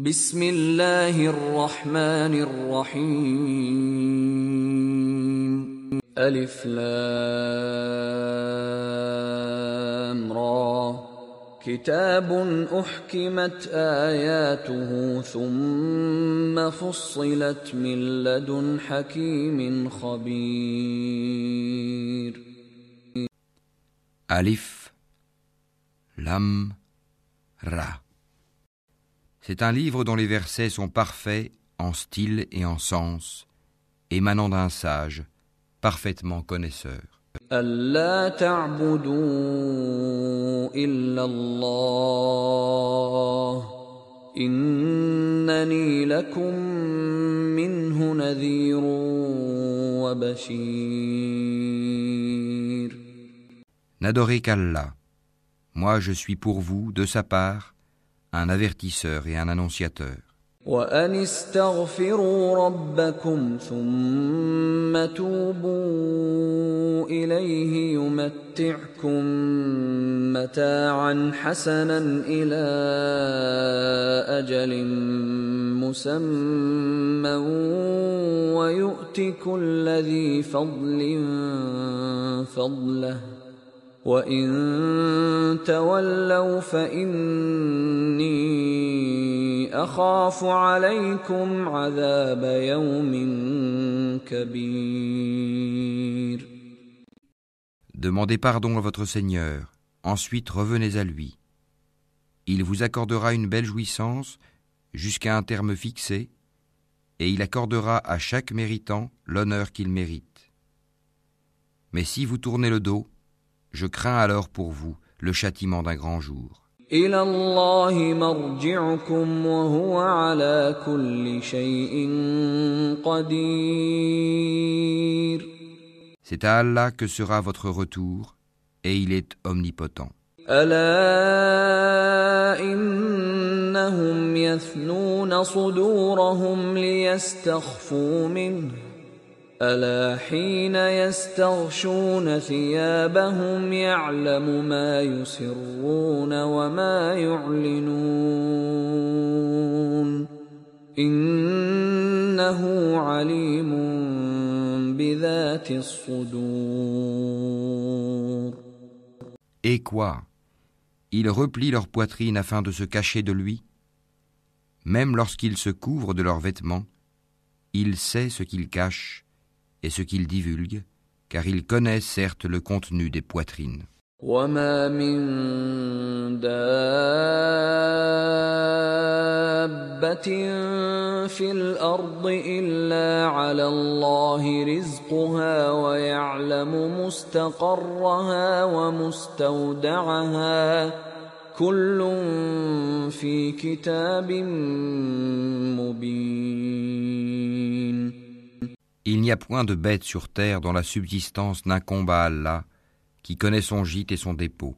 بسم الله الرحمن الرحيم. ألف لام را. كتاب أحكمت آياته ثم فصلت من لدن حكيم خبير. Alif, Lam, Ra. C'est un livre dont les versets sont parfaits en style et en sens, émanant d'un sage, parfaitement connaisseur. N'adorez qu'Allah. Moi je suis pour vous, de sa part, un avertisseur et un annonciateur. وأن استغفروا ربكم ثم توبوا إليه يمتعكم متاعا حسنا إلى أجل مسمى ويؤت كل ذي فضل فضله وإن تولوا فإني أخاف عليكم عذاب يوم كبير Demandez pardon à votre Seigneur, ensuite revenez à lui. Il vous accordera une belle jouissance jusqu'à un terme fixé, et il accordera à chaque méritant l'honneur qu'il mérite. Mais si vous tournez le dos, je crains alors pour vous le châtiment d'un grand jour. إلى الله مرجعكم وهو على كل شيء قدير C'est à Allah que sera votre retour, et il est omnipotent. ألا إنهم يثنون صدورهم ليستخفوا منه ألا حين يستغشون ثيابهم يعلم ما يسرون وما يعلنون إنه عليم بذات الصدور Et quoi Ils replient leur poitrine afin de se cacher de lui Même lorsqu'ils se couvrent de leurs vêtements, il sait ce qu'ils cachent et ce qu'ils divulguent, car il connaît certes le contenu des poitrines. وما من دابة في الأرض إلا على الله رزقها ويعلم مستقرها ومستودعها كل في كتاب مبين Il n'y a point de bête sur terre dont la subsistance n'incombe à Allah, qui connaît son gîte et son dépôt.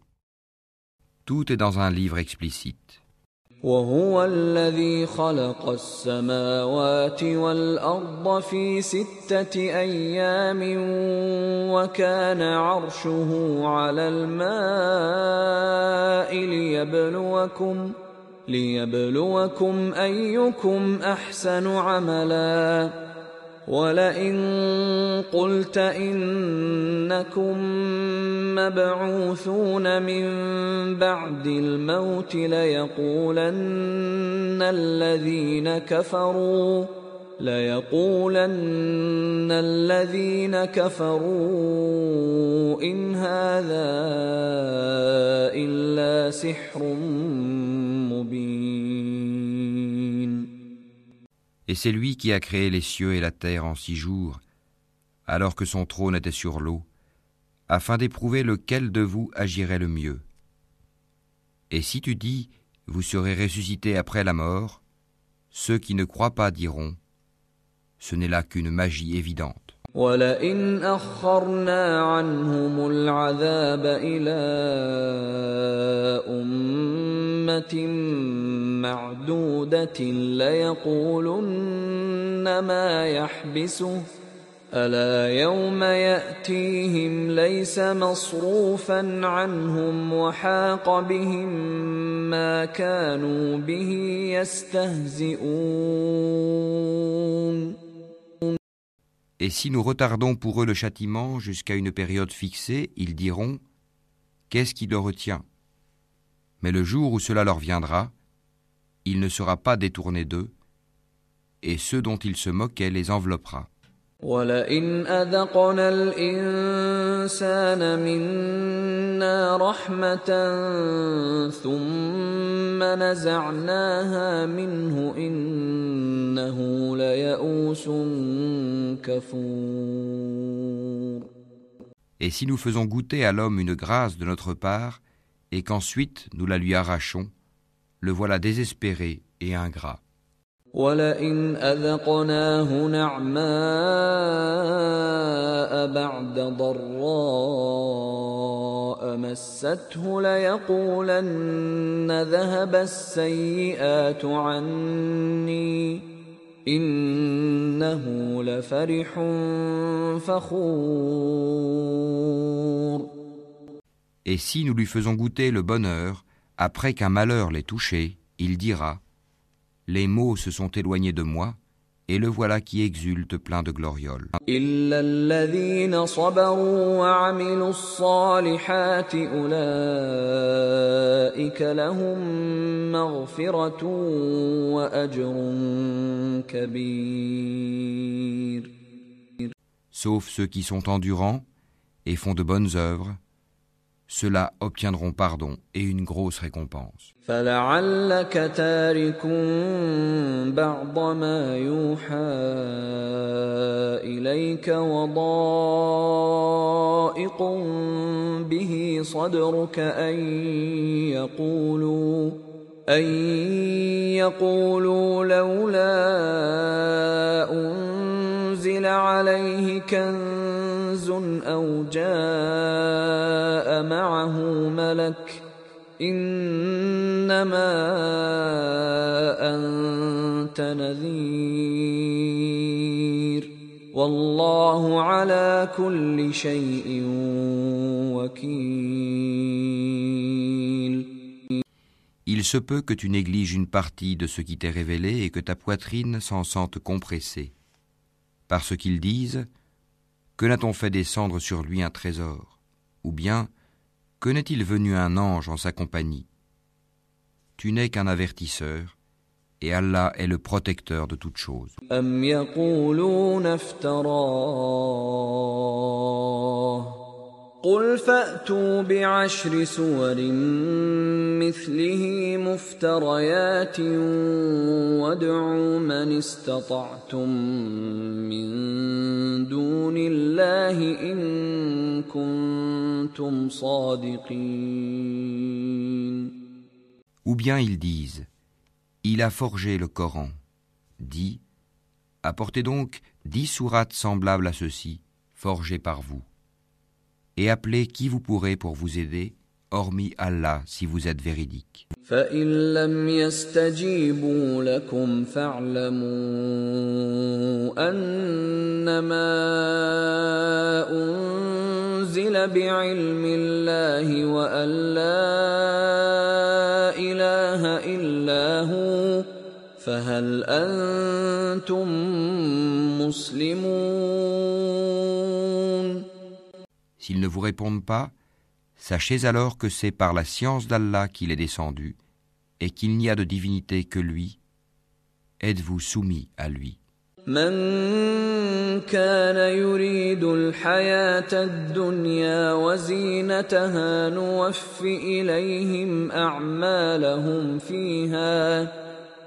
Tout est dans un livre explicite. وهو الذي خلق السماوات والأرض في ستة أيام وكان عرشه على الماء ليبلوكم ليبلوكم أيكم أحسن عملا ولئن قلت إنكم مبعوثون من بعد الموت ليقولن الذين كفروا ليقولن الذين كفروا إن هذا إلا سحر مبين. Et c'est lui qui a créé les cieux et la terre en six jours, alors que son trône était sur l'eau, afin d'éprouver lequel de vous agirait le mieux. Et si tu dis, vous serez ressuscité après la mort, ceux qui ne croient pas diront, ce n'est là qu'une magie évidente. ولئن أخرنا عنهم العذاب إلى أمة معدودة ليقولن ما يحبسه. ألا يوم يأتيهم ليس مصروفا عنهم وحاق بهم ما كانوا به يستهزئون. Et si nous retardons pour eux le châtiment jusqu'à une période fixée, ils diront Qu'est-ce qui le retient? Mais le jour où cela leur viendra, il ne sera pas détourné d'eux, et ceux dont ils se moquaient les enveloppera. ولئن أذقنا الإنسان منا رحمة ثم نزعناها منه إنه ليئوس كفور Et si nous faisons goûter à l'homme une grâce de notre part, et qu'ensuite nous la lui arrachons, le voilà désespéré et ingrat. ولئن أذقناه نعماء بعد ضراء مسته ليقولن ذهب السيئات عني إنه لفرح فخور Et si nous lui faisons goûter le bonheur, après qu'un malheur l'ait touché, il dira les mots se sont éloignés de moi, et le voilà qui exulte plein de glorioles. Sauf ceux qui sont endurants et font de bonnes œuvres, ceux-là obtiendront pardon et une grosse récompense. فلعلك تارك بعض ما يوحى إليك وضائق به صدرك أن يقولوا أن يقولوا لولا أنزل عليه كنز أو جاء معه ملك إنما أنت نذير والله على كل شيء وكيل Il se peut que tu négliges une partie de ce qui t'est révélé et que ta poitrine s'en sente compressée. Parce qu'ils disent Que n'a-t-on fait descendre sur lui un trésor Ou bien Que n'est-il venu un ange en sa compagnie Tu n'es qu'un avertisseur, et Allah est le protecteur de toutes choses. قل فأتوا بعشر سور مثله مفتريات وادعوا من استطعتم من دون الله إن كنتم صادقين Ou bien ils disent Il a forgé le Coran. Dit Apportez donc dix sourates semblables à ceux-ci, forgées par vous. Et appelez qui vous pourrez pour vous aider, hormis Allah si vous êtes véridique. فإن لم يستجيبوا لكم فاعلموا أنما أنزل بعلم الله وأن لا فهل أنتم مسلمون S'ils ne vous répondent pas, sachez alors que c'est par la science d'Allah qu'il est descendu, et qu'il n'y a de divinité que lui. Êtes-vous soumis à lui من كان يريد الحياة الدنيا وزينتها نوف إليهم أعمالهم فيها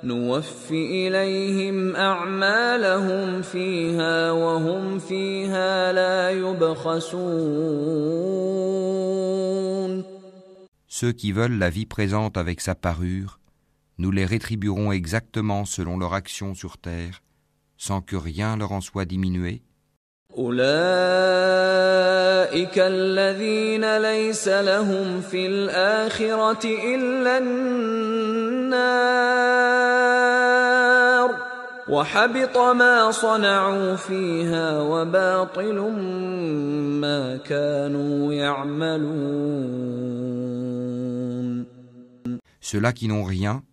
نوف إليهم أعمالهم فيها وهم فيها لا يبخسون Ceux qui veulent la vie présente avec sa parure, nous les rétribuerons exactement selon leur action sur terre, sans que rien leur en soit diminué. أولئك الذين ليس لهم في الآخرة إلا النار وحبط ما صنعوا فيها وباطل ما كانوا يعملون Ceux-là qui n'ont rien,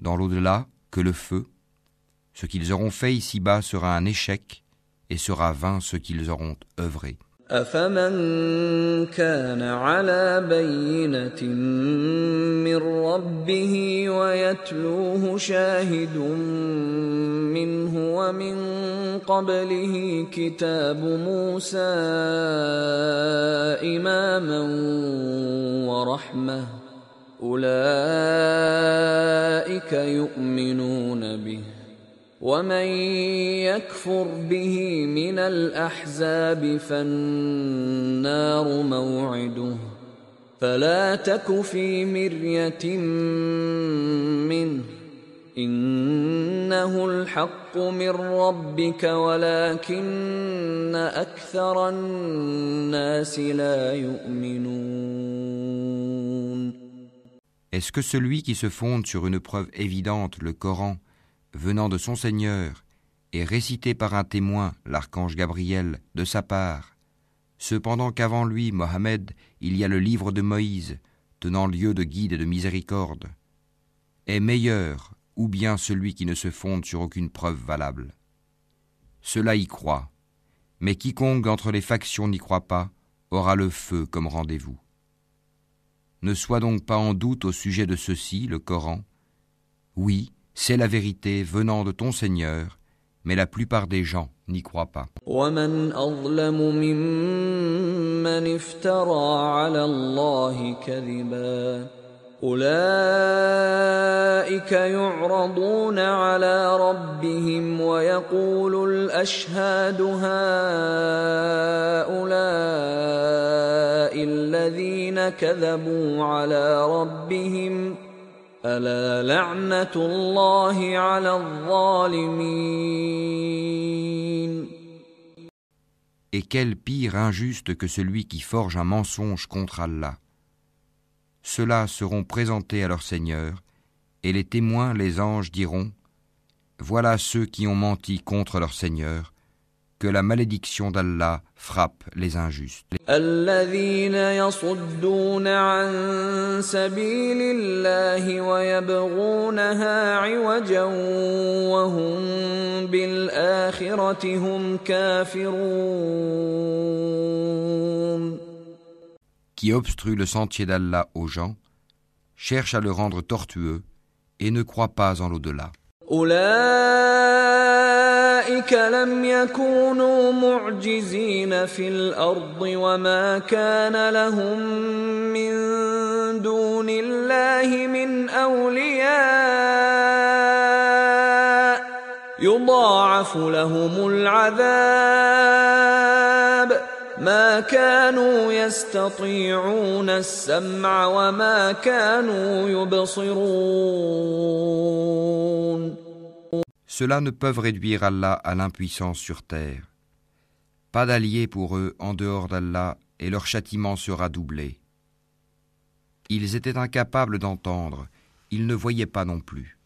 dans l'au-delà, que le feu, ce qu'ils auront fait ici-bas sera un échec, et sera vain ce qu'ils auront œuvré. أفمن كان على بينة من ربه ويتلوه شاهد منه ومن قبله كتاب موسى إماما ورحمة أولئك يؤمنون به ومن يكفر به من الاحزاب فالنار موعده فلا تك في مريه منه انه الحق من ربك ولكن أكثر الناس لا يؤمنون Est-ce que celui qui se fonde sur une preuve évidente, le Coran, venant de son Seigneur et récité par un témoin, l'archange Gabriel, de sa part, cependant qu'avant lui, Mohammed, il y a le livre de Moïse, tenant lieu de guide et de miséricorde, est meilleur ou bien celui qui ne se fonde sur aucune preuve valable. Cela y croit, mais quiconque entre les factions n'y croit pas aura le feu comme rendez-vous. Ne sois donc pas en doute au sujet de ceci, le Coran. Oui, c'est la vérité venant de ton Seigneur, mais la plupart des gens n'y croient pas. ومن أظلم ممن افترى على الله كذبا أولئك يعرضون على ربهم ويقول الأشهاد هؤلاء الذين كذبوا على ربهم ۖ ألا لعنة الله على الظالمين Et quel pire injuste que celui qui forge un mensonge contre Allah. Ceux-là seront présentés à leur Seigneur, et les témoins, les anges, diront Voilà ceux qui ont menti contre leur Seigneur, que la malédiction d'Allah frappe les injustes. الذين يصدون عن سبيل الله ويبغونها عوجا وهم بالآخرة هم كافرون Qui obstrue le sentier d'Allah aux gens, cherche à le rendre tortueux et ne croit pas en l'au-delà. أولئك لم يكونوا معجزين في الأرض وما كان لهم من دون الله من أولياء. يضاعف لهم العذاب. ما كانوا يستطيعون السمع وما كانوا يبصرون. Ceux-là ne peuvent réduire Allah à l'impuissance sur terre. Pas d'alliés pour eux en dehors d'Allah et leur châtiment sera doublé. Ils étaient incapables d'entendre, ils ne voyaient pas non plus.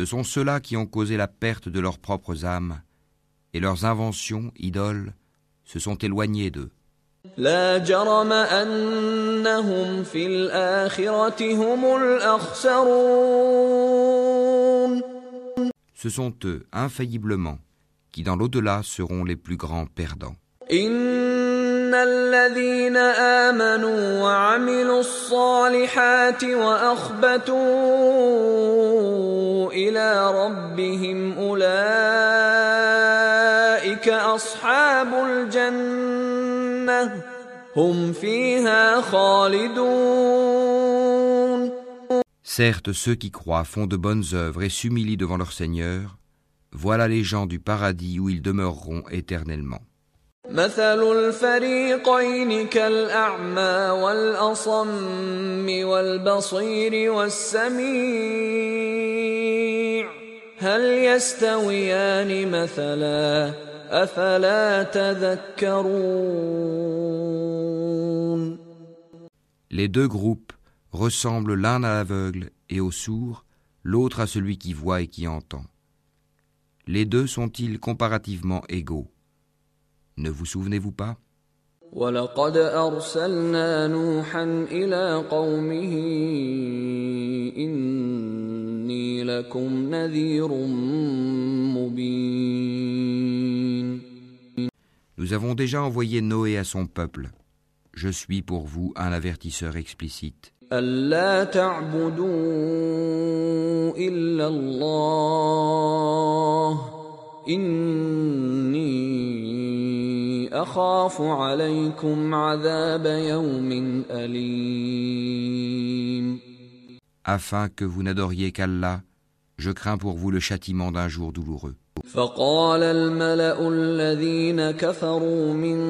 Ce sont ceux-là qui ont causé la perte de leurs propres âmes, et leurs inventions, idoles, se sont éloignées d'eux. Ce sont eux, infailliblement, qui dans l'au-delà seront les plus grands perdants. ان الذين امنوا وعملوا الصالحات واخبتوا الى ربهم اولئك اصحاب الجنه هم فيها خالدون Certes, ceux qui croient font de bonnes œuvres et s'humilient devant leur Seigneur. Voilà les gens du paradis où ils demeureront éternellement. مثل الفريقين كالأعمى والأصم والبصير والسميع هل يستويان مثلا أفلا تذكرون Les deux groupes ressemblent l'un à l'aveugle et au sourd, l'autre à celui qui voit et qui entend. Les deux sont-ils comparativement égaux Ne vous souvenez-vous pas ولقد أرسلنا نوحا إلى قومه إني لكم نذير مبين Nous avons déjà envoyé Noé à son peuple. Je suis pour vous un avertisseur explicite. ألا تعبدوا إلا الله إني أخاف عليكم عذاب يوم أليم Afin que vous n'adoriez qu'Allah, je crains pour vous le châtiment d'un jour douloureux. فقال الملأ الذين كفروا من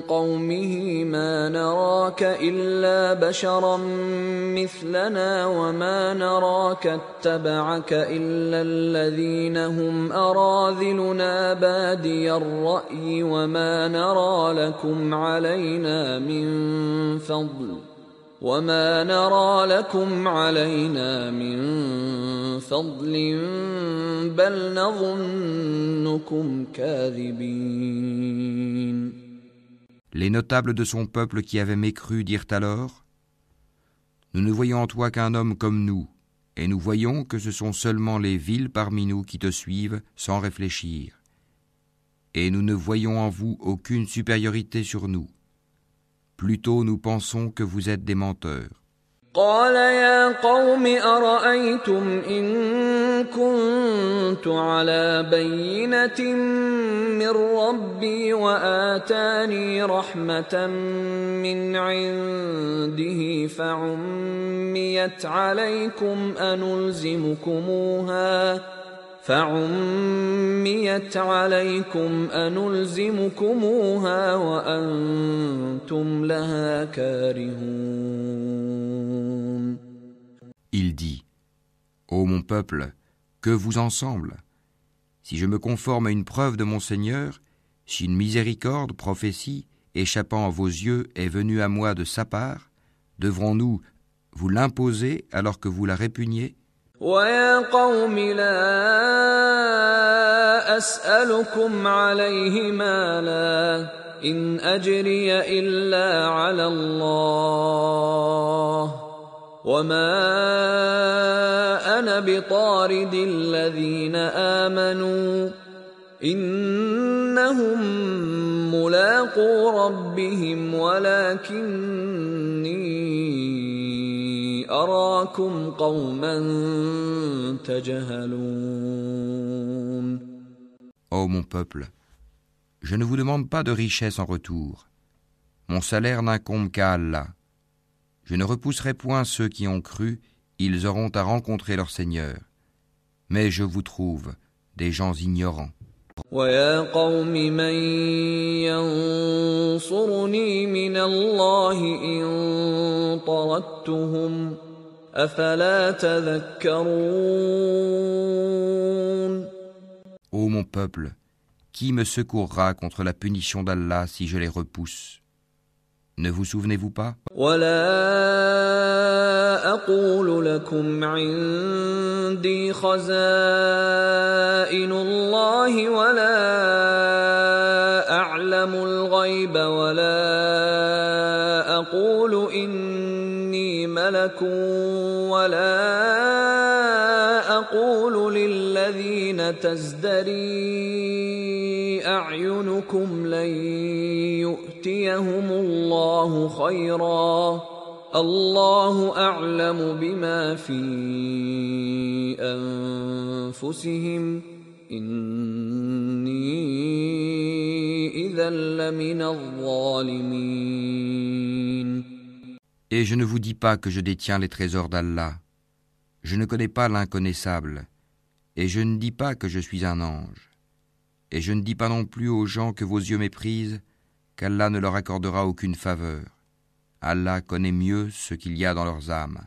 قومه ما نراك إلا بشرا مثلنا وما نراك اتبعك إلا الذين هم أراذلنا بادي الرأي وما نرى لكم علينا من فضل وما نرى لكم علينا من فضل بل نظنكم كاذبين Les notables de son peuple qui avaient mécru dirent alors Nous ne voyons en toi qu'un homme comme nous, et nous voyons que ce sont seulement les villes parmi nous qui te suivent sans réfléchir. Et nous ne voyons en vous aucune supériorité sur nous. Plutôt nous pensons que vous êtes des menteurs. قال يا قوم أرأيتم إن كنت على بينة من ربي وآتاني رحمة من عنده فعميت عليكم أنلزمكموها فعميت عليكم أنلزمكموها وأنتم لها كارهون Il dit Ô mon peuple, que vous ensemble Si je me conforme à une preuve de mon Seigneur, si une miséricorde, prophétie, échappant à vos yeux est venue à moi de sa part, devrons-nous vous l'imposer alors que vous la répugnez ويا قوم لا أسألكم عليه مالا إن أجري إلا على الله وما أنا بطارد الذين آمنوا إنهم ملاقو ربهم ولكني أراكم قوما تجهلون Ô mon peuple, je ne vous demande pas de richesse en retour. Mon salaire n'incombe qu'à Allah. Je ne repousserai point ceux qui ont cru, ils auront à rencontrer leur Seigneur. Mais je vous trouve des gens ignorants. ويا قوم من ينصرني من الله إن طردتهم أفلا تذكرون Ô mon peuple, qui me secourra contre la punition d'Allah si je les repousse Ne vous souvenez-vous pas? ولا أقول لكم عندي خزائن الله ولا أعلم الغيب ولا أقول إني ملك ولا أقول للذين تزدري أعينكم لن يؤتيهم الله خيرا الله أعلم بما في أنفسهم إني إذا لمن الظالمين Et je ne vous dis pas que je détiens les trésors d'Allah. Je ne connais pas l'inconnaissable. Et je ne dis pas que je suis un ange. Et je ne dis pas non plus aux gens que vos yeux méprisent qu'Allah ne leur accordera aucune faveur. Allah connaît mieux ce qu'il y a dans leurs âmes.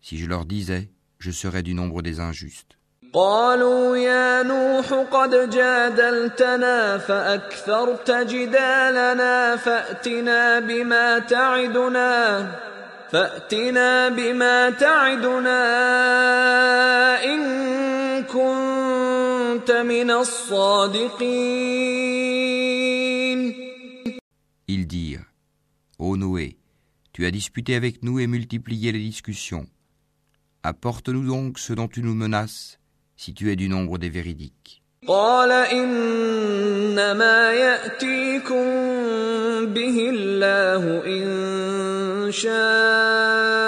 Si je leur disais, je serais du nombre des injustes. قالوا يا نوح قد جادلتنا فأكثرت جدالنا فأتنا بما تعدنا فأتنا بما تعدنا إن كنت من الصادقين Ils dirent Ô Noé, tu as disputé avec nous et multiplié les discussions. Apporte-nous donc ce dont tu nous menaces, si tu es du nombre des véridiques. قال إنما يأتيكم به الله إن شاء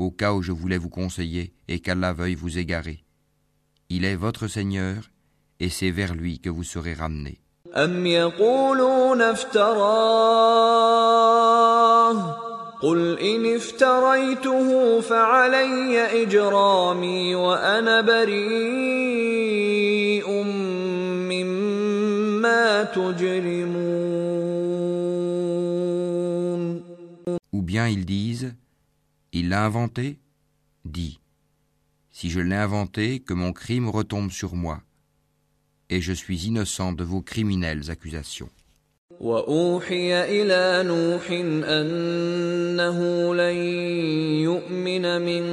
au cas où je voulais vous conseiller et qu'Allah veuille vous égarer. Il est votre Seigneur, et c'est vers lui que vous serez ramenés. أم يقولون افتراه قل إن افتريته فعلي إجرامي وأنا بريء مما تجرمون Ou bien ils disent Il l'a inventé Dis Si je l'ai inventé, que mon crime retombe sur moi, et je suis innocent de vos criminelles accusations. وأوحي إلى نوح أنه لن يؤمن من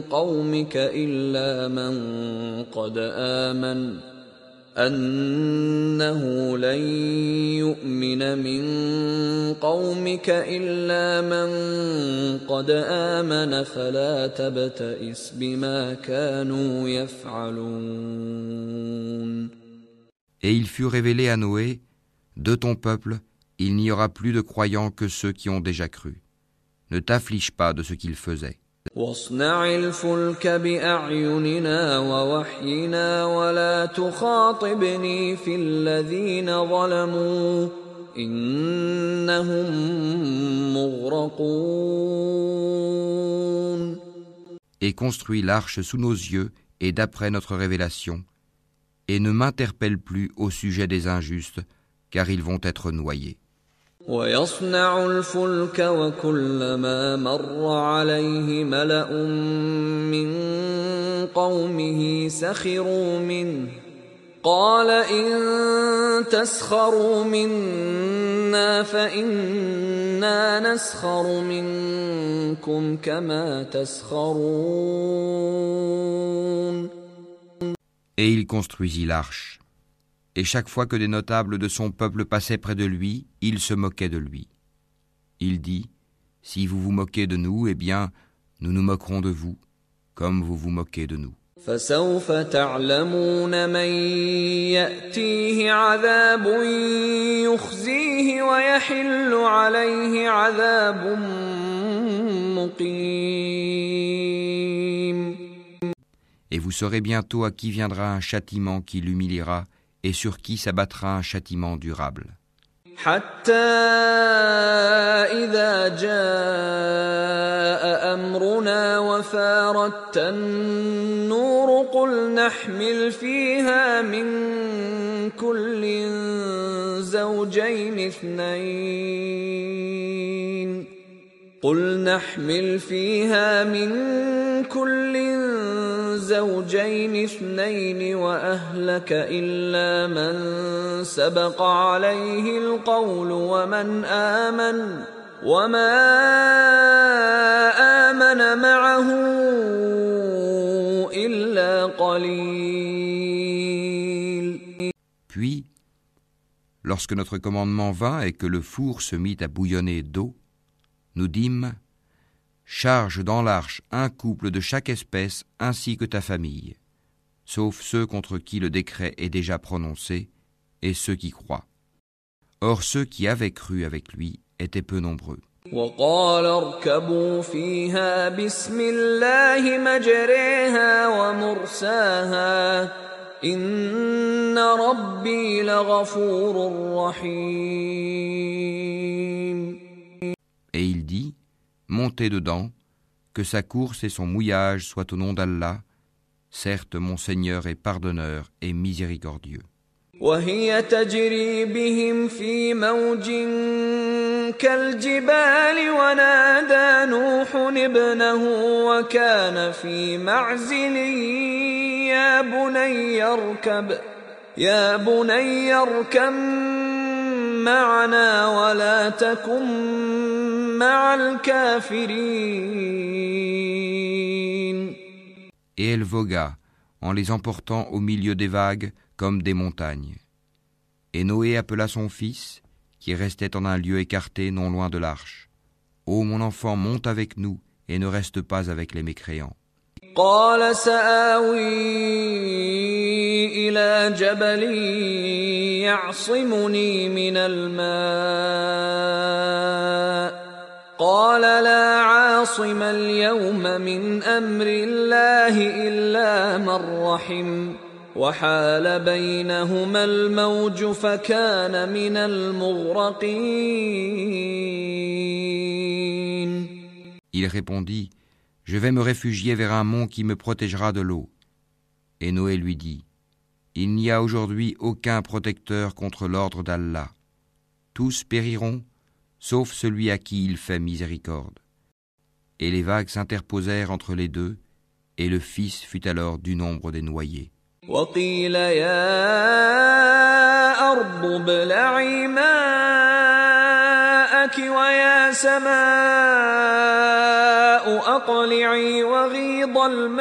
قومك إلا من قد آمن أنه لن يؤمن من قومك إلا من قد آمن فلا تبتئس بما كانوا يفعلون Et il fut révélé à Noé De ton peuple, il n'y aura plus de croyants que ceux qui ont déjà cru. Ne t'afflige pas de ce qu'ils faisaient. واصنع الفلك بأعيننا ووحينا ولا تخاطبني في الذين ظلموا إنهم مغرقون Et construis l'arche sous nos yeux et d'après notre révélation, et ne m'interpelle plus au sujet des injustes, car ils vont être noyés. ويصنع الفلك وكلما مر عليه ملأ من قومه سخروا منه قال إن تسخروا منا فإنا نسخر منكم كما تسخرون Et il construisit l'arche. Et chaque fois que des notables de son peuple passaient près de lui, il se moquait de lui. Il dit, Si vous vous moquez de nous, eh bien, nous nous moquerons de vous, comme vous vous moquez de nous. فسوف تعلمون من يأتيه عذاب يخزيه ويحل عليه عذاب مقيم Et vous saurez bientôt à qui viendra un châtiment qui l'humiliera et sur qui s'abattra un châtiment durable. حتى إذا جاء أمرنا وفاردت النور قل نحمل فيها من كل زوجين اثنين قل نحمل فيها من كل زوجين اثنين وأهلك إلا من سبق عليه القول ومن آمن وما آمن معه إلا قليل. Puis, lorsque notre commandement vint et que le four se mit à bouillonner d'eau, nous dîmes Charge dans l'arche un couple de chaque espèce ainsi que ta famille, sauf ceux contre qui le décret est déjà prononcé et ceux qui croient. Or ceux qui avaient cru avec lui étaient peu nombreux Montez dedans, que sa course et son mouillage soient au nom d'Allah. Certes, mon Seigneur est pardonneur et miséricordieux. وهي تجري بهم في موج كالجبال ونادى نوح ابنه وكان في معزل يا بني اركب يا بني اركب معنا ولا تكن مع الكافرين Et elle vogua, en les emportant au milieu des vagues comme des montagnes. Et Noé appela son fils, qui restait en un lieu écarté non loin de l'arche. Ô mon enfant, monte avec nous et ne reste pas avec les mécréants. قال سآوي إلى جبل يعصمني من الماء. قال لا عاصم اليوم من أمر الله إلا من رحم. وحال بينهما الموج فكان من المغرقين. Il répondit, Je vais me réfugier vers un mont qui me protégera de l'eau. Et Noé lui dit, Il n'y a aujourd'hui aucun protecteur contre l'ordre d'Allah. Tous périront, sauf celui à qui il fait miséricorde. Et les vagues s'interposèrent entre les deux, et le fils fut alors du nombre des noyés. وقيل يا أرض ابلعي ماءك ويا سماء أقلعي وغيض الماء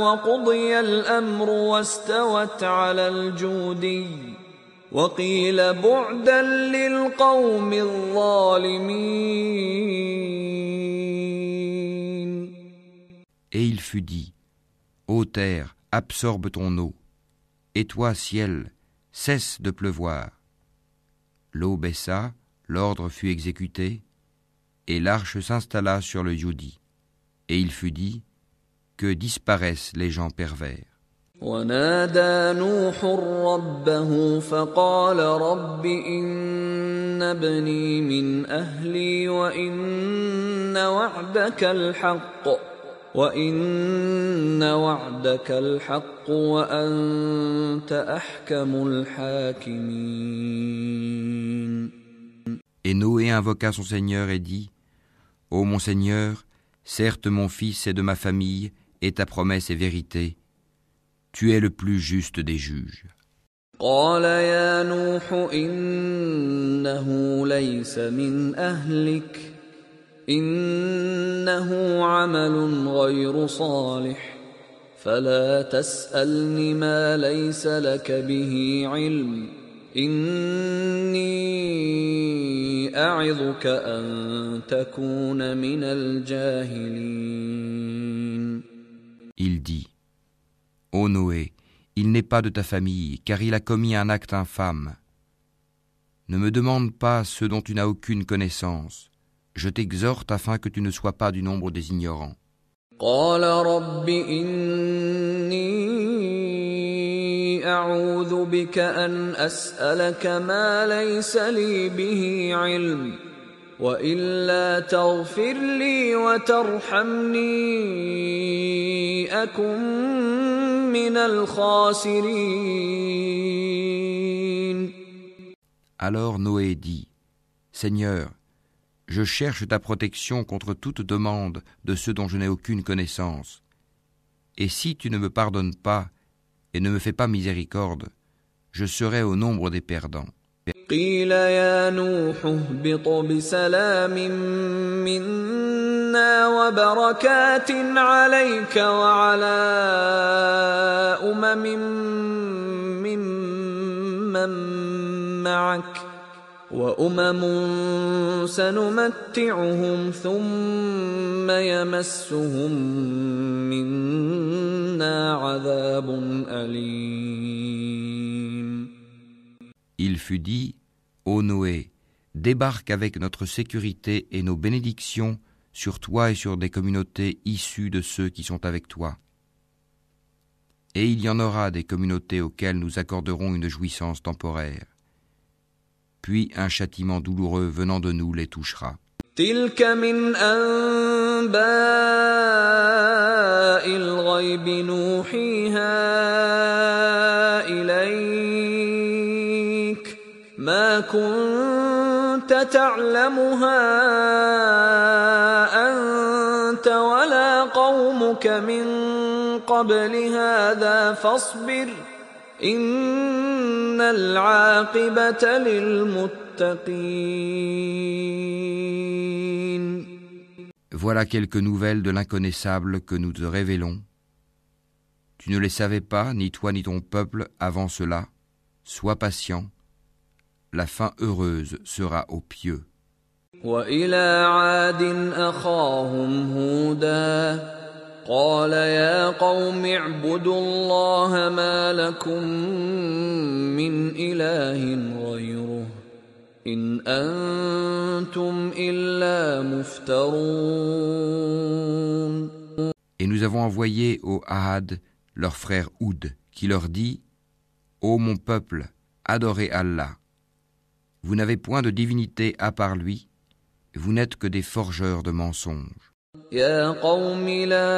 وقضي الأمر واستوت على الجودي وقيل بعدا للقوم الظالمين Et il fut dit, Ô terre, absorbe ton eau, et toi, ciel, cesse de pleuvoir. L'eau baissa, l'ordre fut exécuté, et l'arche s'installa sur le Youdi. Et il fut dit, Que disparaissent les gens pervers. ونادى نوح ربه فقال رب إن ابني من أهلي وإن وعدك الحق وإن وعدك الحق وأنت أحكم الحاكمين Et Noé invoqua son Seigneur et dit, Ô mon Seigneur, certes mon fils est de ma famille, et ta promesse est vérité. Tu es le plus juste des juges. قال يا نوح إنه ليس من أهلك إنه عمل غير صالح فلا تسألني ما ليس لك به علم إني أعظك أن تكون من الجاهلين Il dit, Ô Noé, il n'est pas de ta famille, car il a commis un acte infâme. Ne me demande pas ce dont tu n'as aucune connaissance. Je t'exhorte afin que tu ne sois pas du nombre des ignorants. قال رب إني أعوذ بك أن أسألك ما ليس لي به علم وإلا تغفر لي وترحمني أكن من الخاسرين Alors Noé dit, Seigneur, je cherche ta protection contre toute demande de ceux dont je n'ai aucune connaissance. Et si tu ne me pardonnes pas et ne me fais pas miséricorde, je serai au nombre des perdants. قيل يا نوح اهبط بسلام منا وبركات عليك وعلى أمم ممن معك وأمم سنمتعهم ثم يمسهم منا عذاب أليم Il fut dit, Ô Noé, débarque avec notre sécurité et nos bénédictions sur toi et sur des communautés issues de ceux qui sont avec toi. Et il y en aura des communautés auxquelles nous accorderons une jouissance temporaire. Puis un châtiment douloureux venant de nous les touchera. تلك من أنباء الغيب نوحيها إليك ما كنت تعلمها أنت ولا قومك من قبل هذا فاصبر Voilà quelques nouvelles de l'inconnaissable que nous te révélons. Tu ne les savais pas, ni toi ni ton peuple, avant cela. Sois patient. La fin heureuse sera aux pieux. وإلى عاد أخاهم هودا قال يا قوم اعبدوا الله ما لكم من إله غيره إن أنتم إلا مفترون Et nous avons envoyé au Ahad leur frère Oud, qui leur dit Ô mon peuple, adorez Allah. Vous n'avez point de divinité à part lui, vous n'êtes que des forgeurs de mensonges. يا قوم لا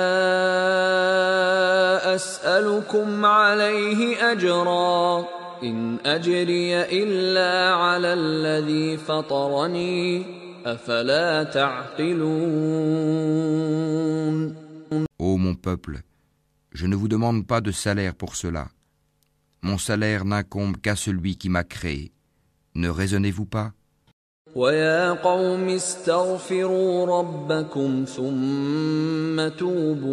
أسألكم عليه أجرا إن أجري إلا على الذي فطرني أفلا تعقلون Ô mon peuple, je ne vous demande pas de salaire pour cela. Mon salaire n'incombe qu'à celui qui m'a créé. Ne raisonnez-vous pas ويا قوم استغفروا ربكم ثم توبوا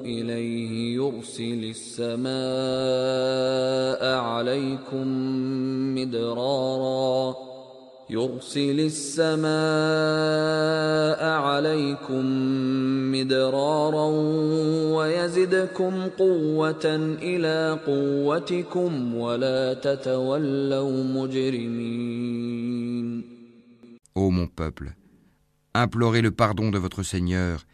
إليه يرسل السماء عليكم مدرارا يرسل السماء عليكم مدرارا ويزدكم قوة إلى قوتكم ولا تتولوا مجرمين Ô mon peuple, implorez le pardon de votre Seigneur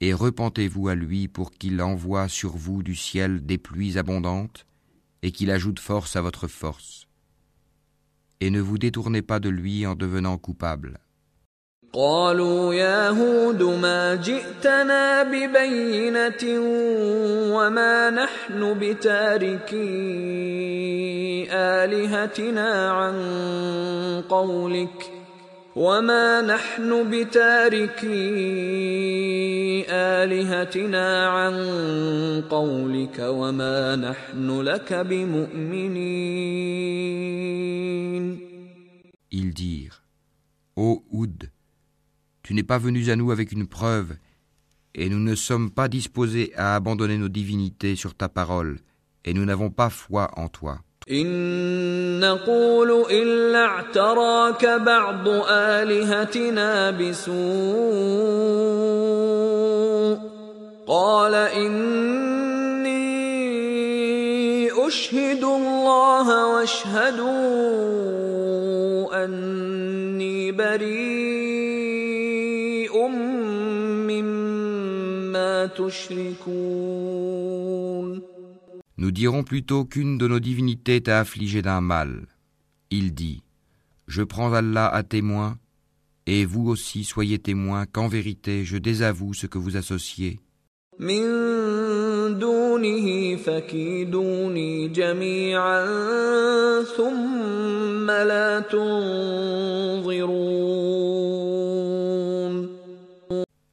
et repentez-vous à lui pour qu'il envoie sur vous du ciel des pluies abondantes et qu'il ajoute force à votre force. Et ne vous détournez pas de lui en devenant coupable. قالوا يا هود ما جئتنا ببينة وما نحن بتاركي آلهتنا عن قولك وما نحن بتاركي آلهتنا عن قولك وما نحن لك بمؤمنين Ils dirent Ô Oud, tu n'es pas venu à nous avec une preuve, et nous ne sommes pas disposés à abandonner nos divinités sur ta parole, et nous n'avons pas foi en toi. إن نقول إلا اعتراك بعض آلهتنا بسوء قال إني أشهد الله واشهدوا أني بريء مما تشركون Nous dirons plutôt qu'une de nos divinités t'a affligé d'un mal. Il dit, Je prends Allah à témoin, et vous aussi soyez témoins qu'en vérité je désavoue ce que vous associez.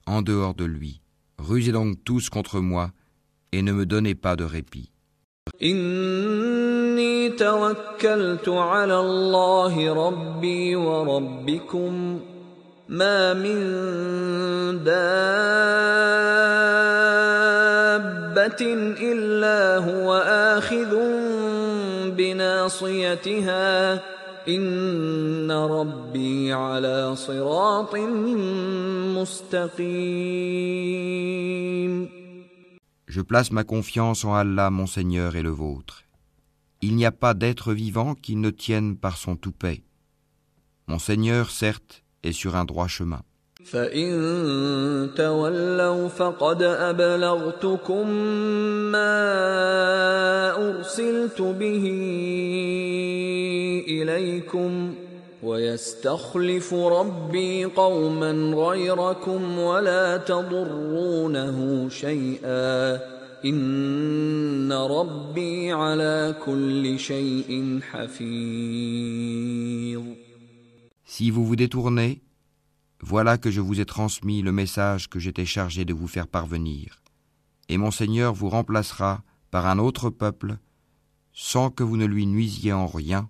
En dehors de lui, rusez donc tous contre moi, et ne me donnez pas de répit. إني توكلت على الله ربي وربكم ما من دابة إلا هو آخذ بناصيتها. إن ربي على صراط مستقيم. Je place ma confiance en Allah, mon Seigneur et le vôtre. il n'y a pas d'être vivant qui ne tienne par son toupet. Mon Seigneur, certes, est sur un droit chemin. فإن تولوا فقد أبلغتكم ما أرسلت به إليكم ويستخلف ربي قوما غيركم ولا تضرونه شيئا إن ربي على كل شيء حفيظ Si vous vous détournez, voilà que je vous ai transmis le message que j'étais chargé de vous faire parvenir, et mon Seigneur vous remplacera par un autre peuple, sans que vous ne lui nuisiez en rien,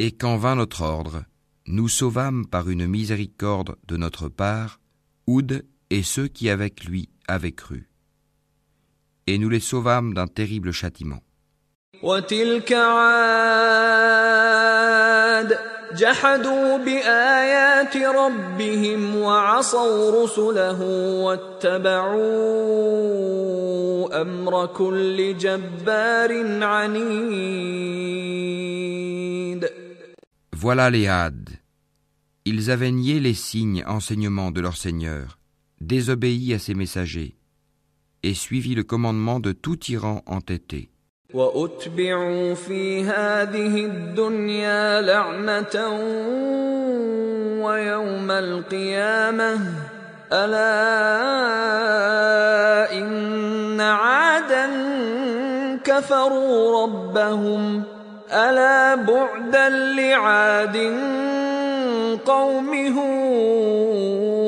Et quand vint notre ordre, nous sauvâmes par une miséricorde de notre part Oud et ceux qui avec lui avaient cru. Et nous les sauvâmes d'un terrible châtiment. وتلك عاد جحدوا بآيات ربهم وعصوا رسله واتبعوا أمر كل جبار عنيد Voilà les Hades. Ils avaient nié les signes enseignements de leur Seigneur, désobéi à ses messagers, et suivi le commandement de tout tyran entêté. واتبعوا في هذه الدنيا لعنه ويوم القيامه الا ان عادا كفروا ربهم الا بعدا لعاد قوم هود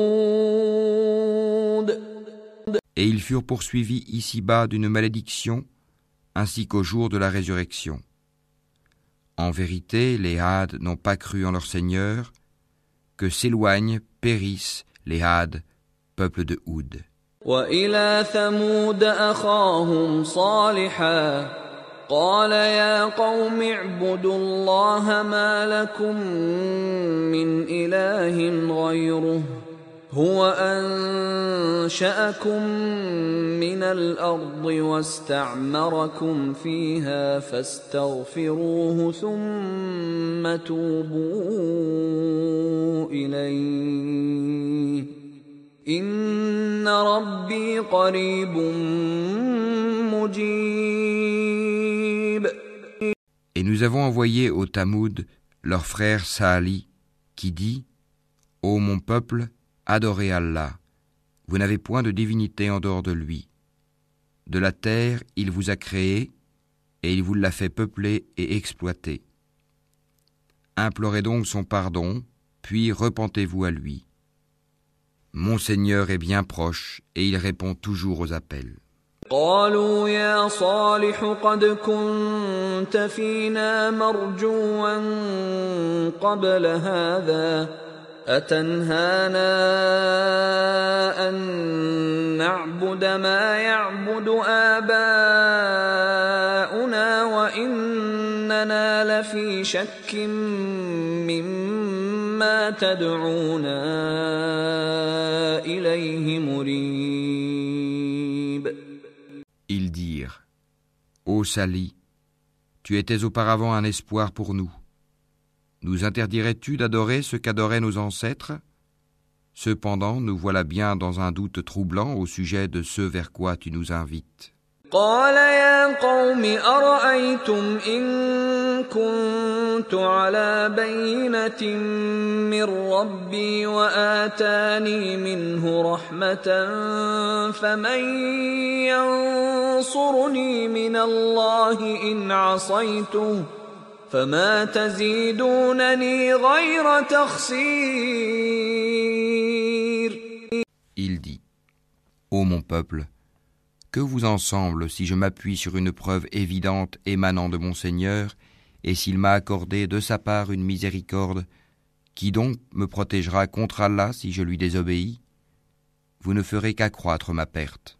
Et ils furent poursuivis ici-bas d'une malédiction, ainsi qu'au jour de la résurrection. En vérité, les Hades n'ont pas cru en leur Seigneur, que s'éloignent, périssent les Hades, peuple de Houd. وإلى ثمود أخاهم صالحا قال يا قوم اعبدوا الله ما لكم من إله غيره هو أنشأكم من الأرض واستعمركم فيها فاستغفروه ثم توبوا إليه إن ربي قريب مجيب Et nous avons envoyé au Tamoud leur frère Saali, qui dit Ô mon peuple, adorez Allah. Vous n'avez point de divinité en dehors de lui. De la terre, il vous a créé, et il vous l'a fait peupler et exploiter. Implorez donc son pardon, puis repentez-vous à lui. Mon Seigneur est bien proche, et il répond toujours aux appels. قالوا يا صالح قد كنت فينا مرجوا قبل هذا أتنهانا أن نعبد ما يعبد آباؤنا وإننا لفي شك مما تدعونا إليه مريب Ils dirent Ô Sali, tu étais auparavant un espoir pour nous. Nous interdirais-tu d'adorer ce qu'adoraient nos ancêtres Cependant, nous voilà bien dans un doute troublant au sujet de ce vers quoi tu nous invites. قال يا قوم أرأيتم إن كنت على بينة من ربي وآتاني منه رحمة فمن ينصرني من الله إن عصيته فما تزيدونني غير تخسير Il dit Ô mon peuple, que vous en semble si je m'appuie sur une preuve évidente émanant de mon Seigneur et s'il m'a accordé de sa part une miséricorde, qui donc me protégera contre Allah si je lui désobéis Vous ne ferez qu'accroître ma perte.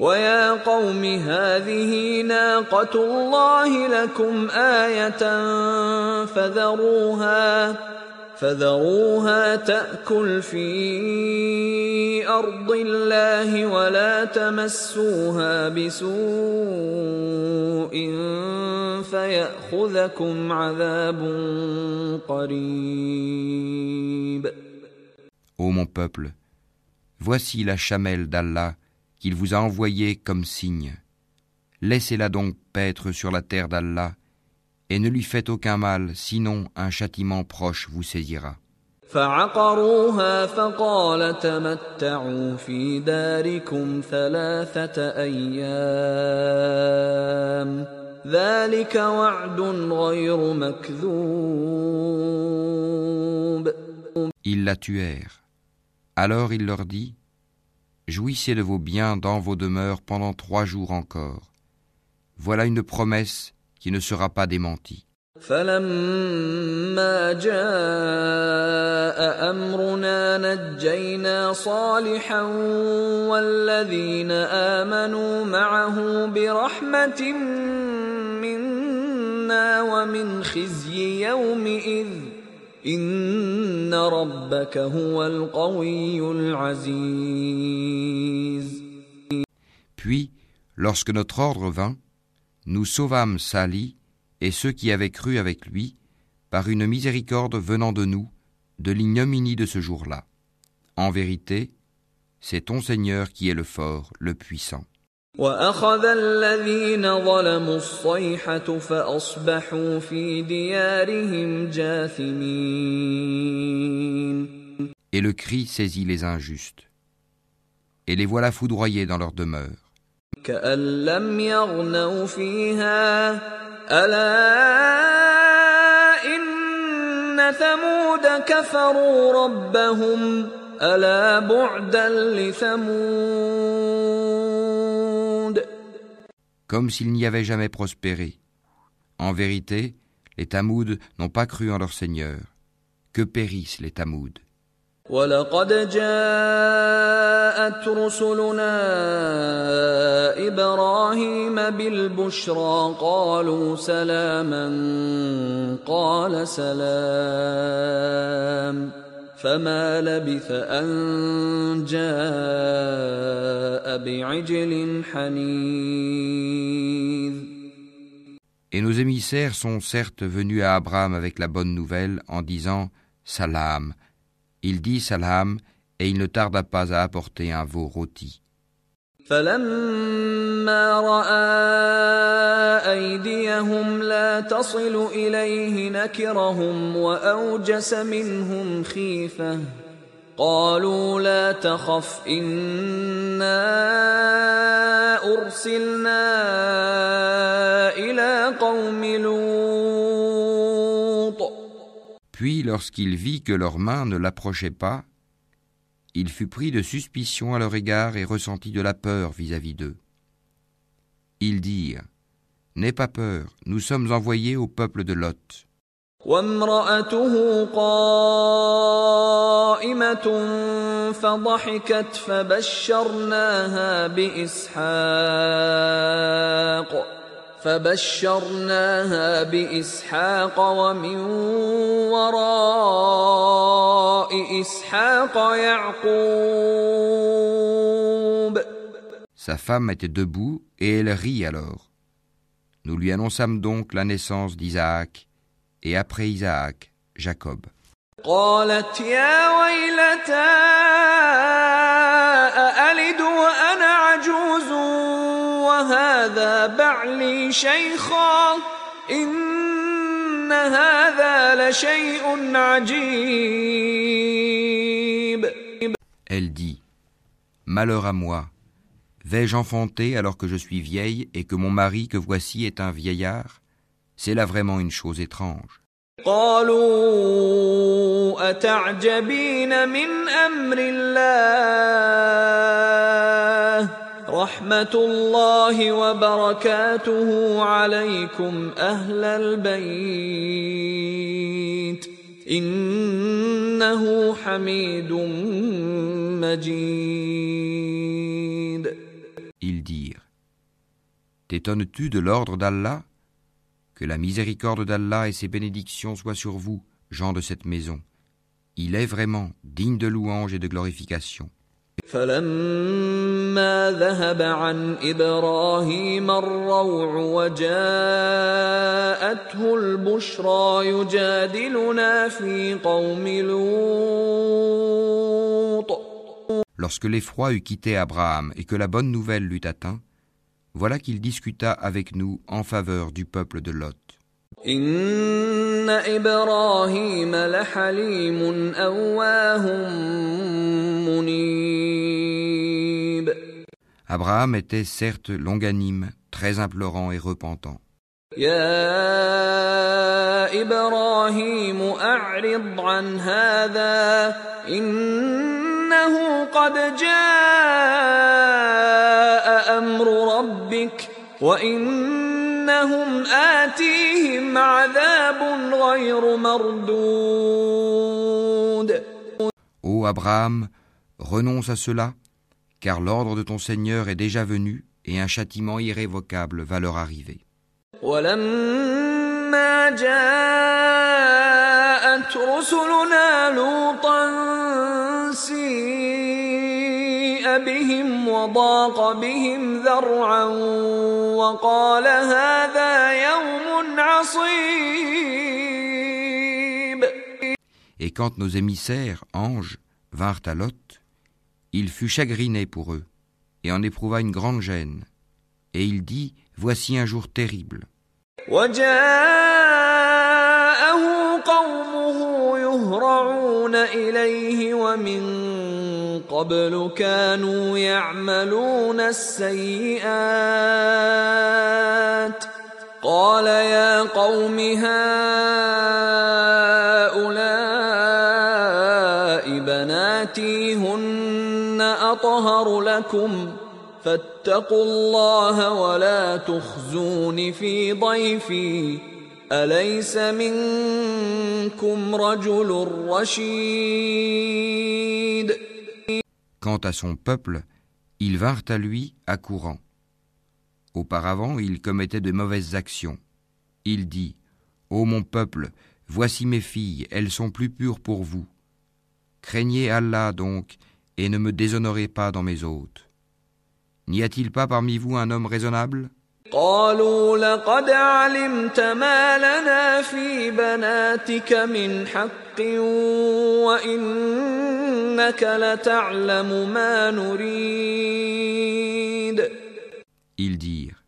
ويا قوم هذه ناقة الله لكم آية فذروها فذروها تأكل في أرض الله ولا تمسوها بسوء فيأخذكم عذاب قريب. Ô mon peuple, voici la chamelle d'Allah qu'il vous a envoyé comme signe. Laissez-la donc paître sur la terre d'Allah, et ne lui faites aucun mal, sinon un châtiment proche vous saisira. Ils la tuèrent. Alors il leur dit Jouissez de vos biens dans vos demeures pendant trois jours encore. Voilà une promesse qui ne sera pas démentie. فلما جاء امرنا نجينا صالحا والذين امنوا معه برحمه منا ومن خزي يومئذ ان ربك هو القوي العزيز Puis, lorsque notre ordre vint, nous sauvâmes Sali et ceux qui avaient cru avec lui par une miséricorde venant de nous de l'ignominie de ce jour-là. En vérité, c'est ton Seigneur qui est le fort, le puissant. Et le cri saisit les injustes. Et les voilà foudroyés dans leur demeure. كأن لم يغنوا فيها ألا إن ثمود كفروا ربهم ألا بعدا لثمود Comme s'ils n'y avaient jamais prospéré. En vérité, les Tamouds n'ont pas cru en leur Seigneur. Que périssent les Tamouds. ولقد جاءت رسلنا إبراهيم بالبشرى قالوا سلاما قال سلام فما لبث ان جاء بعجل حنيذ Et nos émissaires sont certes venus à Abraham avec la bonne nouvelle en disant Salam, Il dit salam et il ne tarda pas à apporter un veau rôti. فلما راى ايديهم لا تصل اليه نكرهم واوجس منهم خيفه قالوا لا تخف انا ارسلنا إلى قوم لوط Puis, lorsqu'il vit que leurs mains ne l'approchaient pas, il fut pris de suspicion à leur égard et ressentit de la peur vis-à-vis d'eux. Ils dirent N'aie pas peur, nous sommes envoyés au peuple de Lot. Sa femme était debout et elle rit alors. Nous lui annonçâmes donc la naissance d'Isaac et après Isaac, Jacob. Elle dit Malheur à moi, vais-je enfanter alors que je suis vieille et que mon mari que voici est un vieillard? C'est là vraiment une chose étrange. ورحمة الله وبركاته عليكم أهل البيت إنه حميد مجيد Ils dirent T'étonnes-tu de l'ordre d'Allah Que la miséricorde d'Allah et ses bénédictions soient sur vous, gens de cette maison. Il est vraiment digne de louange et de glorification. فلما ذهب عن إبراهيم الروع وجاءته البشرى يجادلنا في قوم لوط Lorsque l'effroi eut quitté Abraham et que la bonne nouvelle l'eut atteint, voilà qu'il discuta avec nous en faveur du peuple de Lot. إن إبراهيم لحليم أواه منيب Abraham était certes longanime, très implorant et repentant. يا إبراهيم أعرض عن هذا إنه قد جاء أمر ربك وإنهم آتيهم عذاب غير مردود Ô Abraham, renonce à cela, car l'ordre de ton Seigneur est déjà venu et un châtiment irrévocable va leur arriver. ولما جاءت رسلنا لوطا سيء بهم وضاق بهم ذرعا وقال هذا يوم عصيب Et quand nos émissaires, anges, vinrent à Lot, il fut chagriné pour eux, et en éprouva une grande gêne. Et il dit, Voici un jour terrible. وجاءه قومه يهرعون إليه ومن قبل كانوا يعملون السيئات. قال يا قوم هؤلاء بناتي هن أطهر لكم. فاتقوا الله ولا تخزون في ضيفي. أليس منكم رجل رشيد؟ Quant à son peuple, ils vinrent à lui accourant. Auparavant, il commettait de mauvaises actions. Il dit, Ô mon peuple, voici mes filles, elles sont plus pures pour vous. Craignez Allah donc, et ne me déshonorez pas dans mes hôtes. N'y a-t-il pas parmi vous un homme raisonnable? قالوا لقد علمت ما لنا في بناتك من حق وإنك لتعلم ما نريد Ils dirent,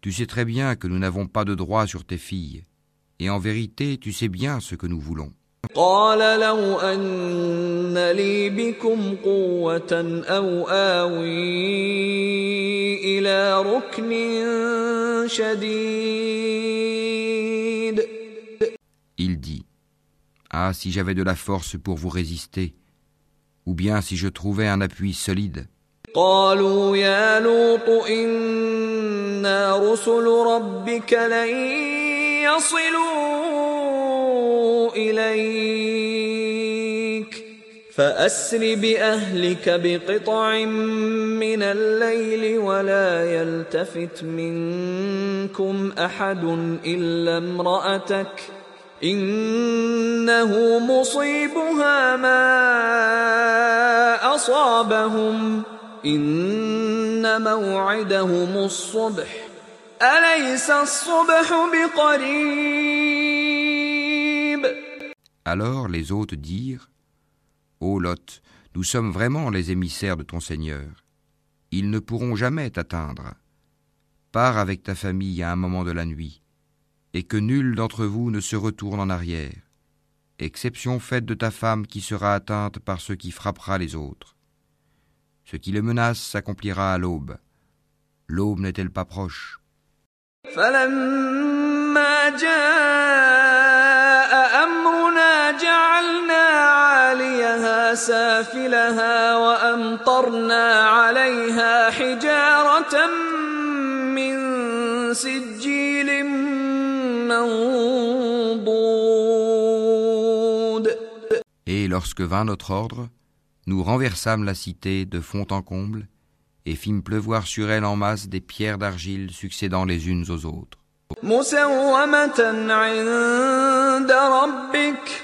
Tu sais très bien que nous n'avons pas de droit sur tes filles, et en vérité tu sais bien ce que nous voulons. قال لو أن لي بكم قوة أو آوي إلى ركن شديد Il dit, Ah, si j'avais de la force pour vous résister, ou bien si je trouvais un appui solide. قالوا يا لوط إنا رسل ربك لن يصلوا إليك. فأسر بأهلك بقطع من الليل ولا يلتفت منكم أحد إلا امرأتك. إنه مصيبها ما أصابهم. إن موعدهم الصبح. أليس الصبح بقريب؟ Alors les hôtes dirent Ô Lot, nous sommes vraiment les émissaires de ton Seigneur. Ils ne pourront jamais t'atteindre. Pars avec ta famille à un moment de la nuit, et que nul d'entre vous ne se retourne en arrière, exception faite de ta femme qui sera atteinte par ce qui frappera les autres. Ce qui le menace s'accomplira à l'aube. L'aube n'est-elle pas proche? جعلنا عاليها سافلها وأمطرنا عليها حجارة حجارة من سجيل منضود Et lorsque vint notre ordre, nous renversâmes la cité de fond en comble et fîmes pleuvoir sur elle en masse des pierres d'argile succédant les unes aux autres. مسومة عند ربك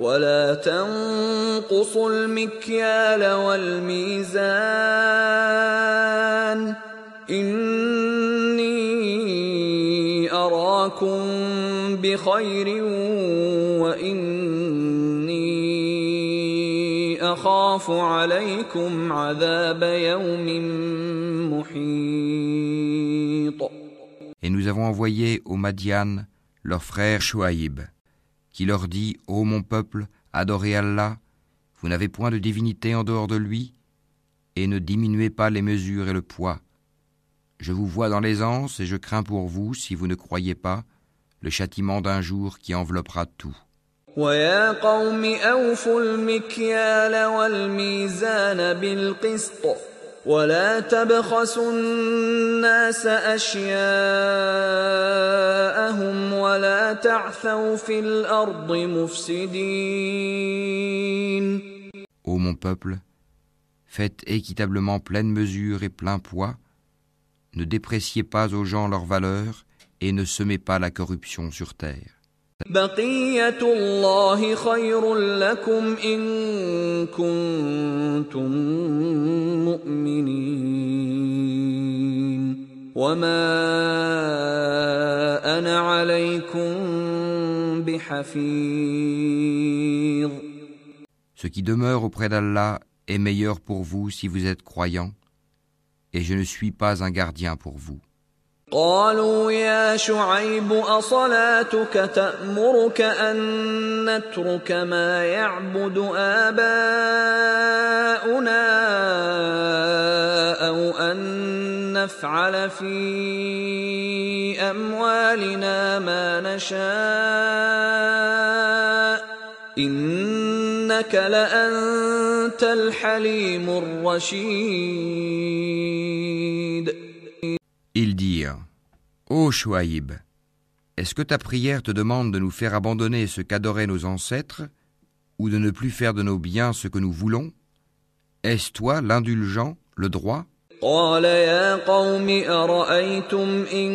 ولا تنقصوا المكيال والميزان. إني أراكم بخير وإني أخاف عليكم عذاب يوم محيط. Et nous avons envoyé aux Madian leur frère Shuaïb, qui leur dit Ô mon peuple, adorez Allah, vous n'avez point de divinité en dehors de lui, et ne diminuez pas les mesures et le poids. Je vous vois dans l'aisance et je crains pour vous, si vous ne croyez pas, le châtiment d'un jour qui enveloppera tout. ويا قوم أوفوا المكيال والميزان بالقسط ولا تبخسوا الناس أشياءهم ولا تعثوا في الأرض مفسدين Ô mon peuple, faites équitablement pleine mesure et plein poids, ne dépréciez pas aux gens leur valeur et ne semez pas la corruption sur terre. بقية الله خير لكم إن كنتم مؤمنين وما أنا عليكم بحفيظ Ce qui demeure auprès d'Allah est meilleur pour vous si vous êtes croyants, et je ne suis pas un gardien pour vous. قالوا يا شعيب أصلاتك تأمرك أن نترك ما يعبد آباؤنا أو أن نفعل في أموالنا ما نشاء. إنك لأنت الحليم الرشيد. Ils dirent Ô Chouaïb, est-ce que ta prière te demande de nous faire abandonner ce qu'adoraient nos ancêtres, ou de ne plus faire de nos biens ce que nous voulons Est-ce toi l'indulgent, le droit قال يا قوم أرأيتم إن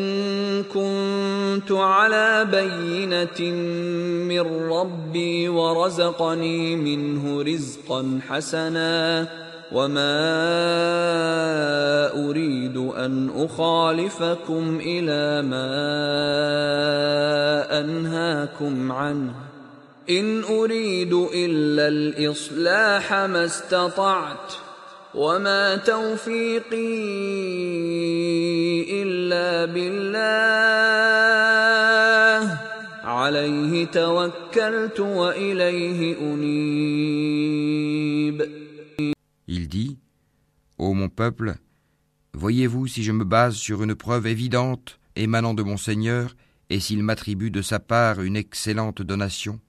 كنت على بينة من ربي ورزقني منه رزقا حسنا وما اريد ان اخالفكم إلى ما انهاكم عنه ان اريد الا الاصلاح ما استطعت وما توفيقي الا بالله عليه توكلت واليه انيب Ô mon peuple, voyez-vous si je me base sur une preuve évidente émanant de mon Seigneur et s'il m'attribue de sa part une excellente donation?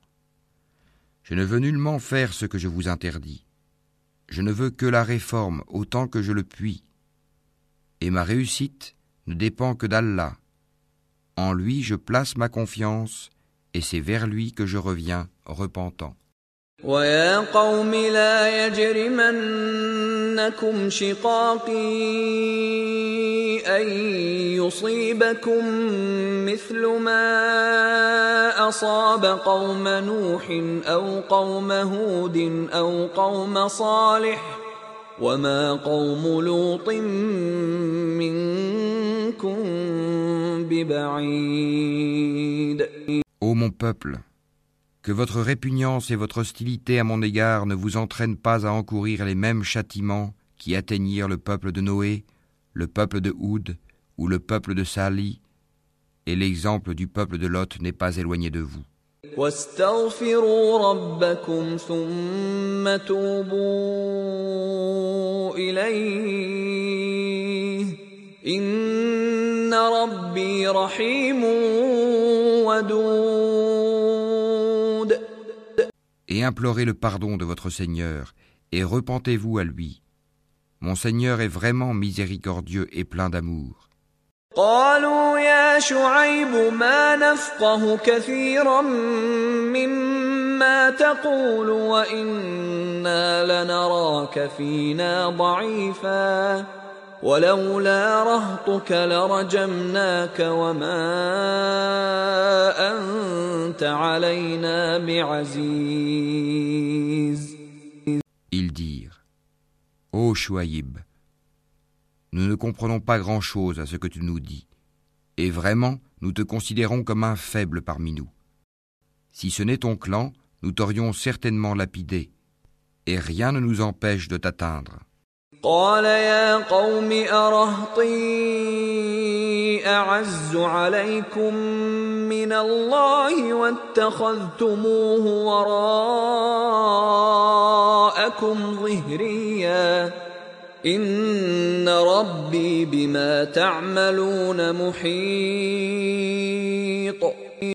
Je ne veux nullement faire ce que je vous interdis. Je ne veux que la réforme autant que je le puis. Et ma réussite ne dépend que d'Allah. En lui je place ma confiance et c'est vers lui que je reviens repentant. ويا قوم لا يجرمنكم شقاقي أن يصيبكم مثل ما أصاب قوم نوح أو قوم هود أو قوم صالح وما قوم لوط منكم ببعيد. Ô mon peuple, que votre répugnance et votre hostilité à mon égard ne vous entraînent pas à encourir les mêmes châtiments qui atteignirent le peuple de Noé, le peuple de Houd ou le peuple de Sali, Et l'exemple du peuple de Lot n'est pas éloigné de vous Et implorez le pardon de votre Seigneur, et repentez-vous à lui. Mon Seigneur est vraiment miséricordieux et plein d'amour. قالوا يا شعيب ما نفقه كثيرا مما تقول وإنا لنراك فينا ضعيفا ولولا رهطك لرجمناك وما أنت علينا بعزيز Ils dirent Ô Chouaïb, nous ne comprenons pas grand-chose à ce que tu nous dis, et vraiment nous te considérons comme un faible parmi nous. Si ce n'est ton clan, nous t'aurions certainement lapidé, et rien ne nous empêche de t'atteindre. قال يا قوم أرهطي أعز عليكم من الله واتخذتموه وراءكم ظهريا. إن ربي بما تعملون محيط.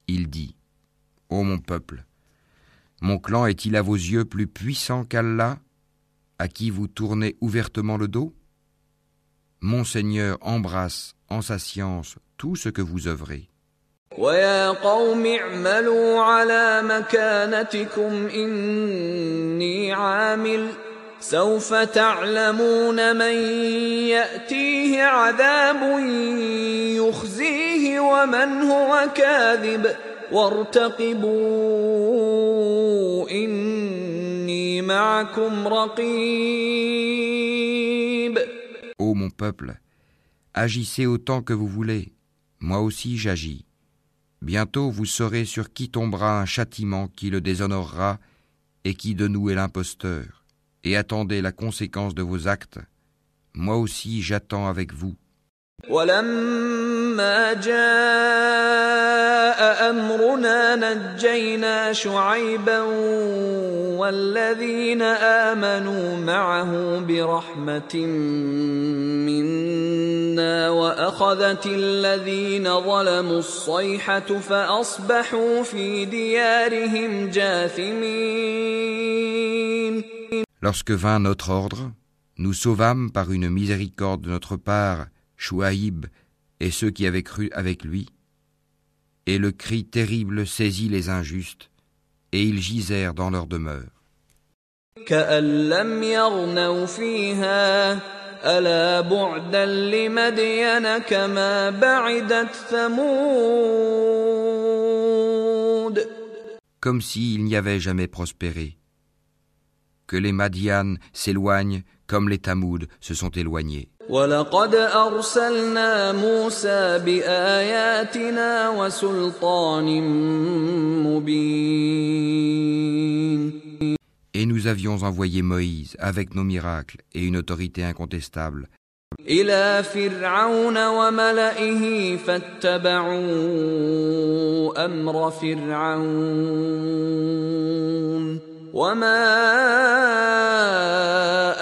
Il dit Ô mon peuple, mon clan est-il à vos yeux plus puissant qu'Allah, à qui vous tournez ouvertement le dos Mon Seigneur embrasse en sa science tout ce que vous œuvrez. ويا قوم اعملوا على مكانتكم إني عامل سوف تعلمون من يأتيه عذاب يخزيه ومن هو كاذب وارتقبوا إني معكم رقيب Ô mon peuple, agissez autant que vous voulez, moi aussi j'agis. Bientôt vous saurez sur qui tombera un châtiment qui le déshonorera et qui de nous est l'imposteur. Et attendez la conséquence de vos actes. Moi aussi j'attends avec vous. ولما جاء أمرنا نجينا شعيبا والذين آمنوا معه برحمة منا وأخذت الذين ظلموا الصيحة فأصبحوا في ديارهم جاثمين Lorsque vint notre ordre, nous sauvâmes par une miséricorde de notre part Chouaïb et ceux qui avaient cru avec lui. Et le cri terrible saisit les injustes, et ils gisèrent dans leur demeure. Comme s'il n'y avait jamais prospéré. Que les Madianes s'éloignent comme les Tamouds se sont éloignés. ولقد أرسلنا موسى بآياتنا وسلطان مبين Et nous avions envoyé Moïse avec nos miracles et une autorité incontestable إلى فرعون وملئه فاتبعوا أمر فرعون وما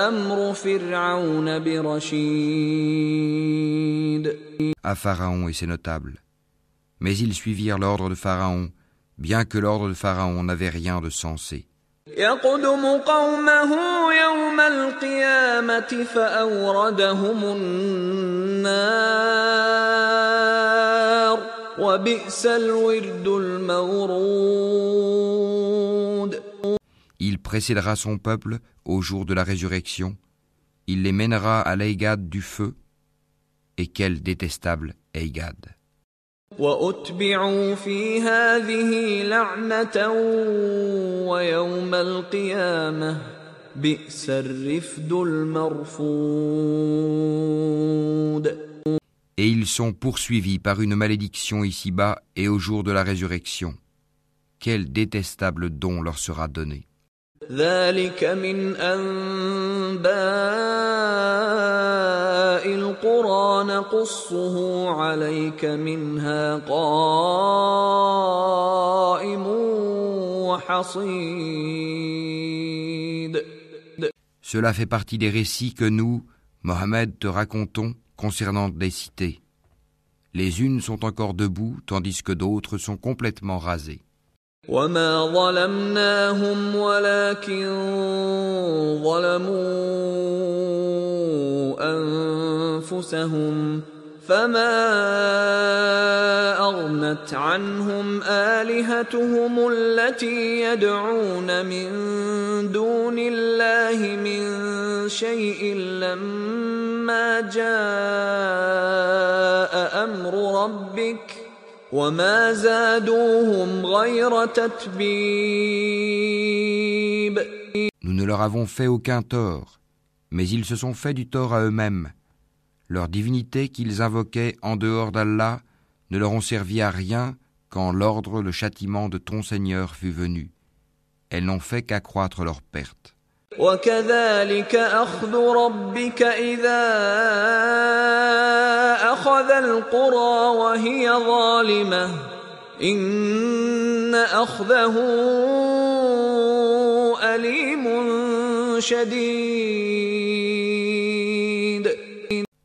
أمر فرعون برشيد à Pharaon et ses notables. Mais ils suivirent l'ordre de Pharaon, bien que l'ordre de Pharaon n'avait rien de sensé. يقدم قومه يوم القيامة فأوردهم النار وبئس الورد المورود Il précédera son peuple au jour de la résurrection. Il les mènera à l'Aïgad du feu. Et quel détestable Aïgad. Et ils sont poursuivis par une malédiction ici-bas et au jour de la résurrection. Quel détestable don leur sera donné. ذلك من أنباء القرى نقصه عليك منها قائم وحصيد Cela fait partie des récits que nous, Mohammed, te racontons concernant des cités. Les unes sont encore debout, tandis que d'autres sont complètement rasées. وما ظلمناهم ولكن ظلموا انفسهم فما اغنت عنهم الهتهم التي يدعون من دون الله من شيء لما جاء أمر ربك وما زادوهم غير تتبيب Nous ne leur avons fait aucun tort, mais ils se sont fait du tort à eux-mêmes. Leur divinité qu'ils invoquaient en dehors d'Allah ne leur ont servi à rien quand l'ordre, le châtiment de ton Seigneur fut venu. Elles n'ont fait qu'accroître leur perte. وكذلك اخذ ربك اذا اخذ القرى وهي ظالمه ان اخذه اليم شديد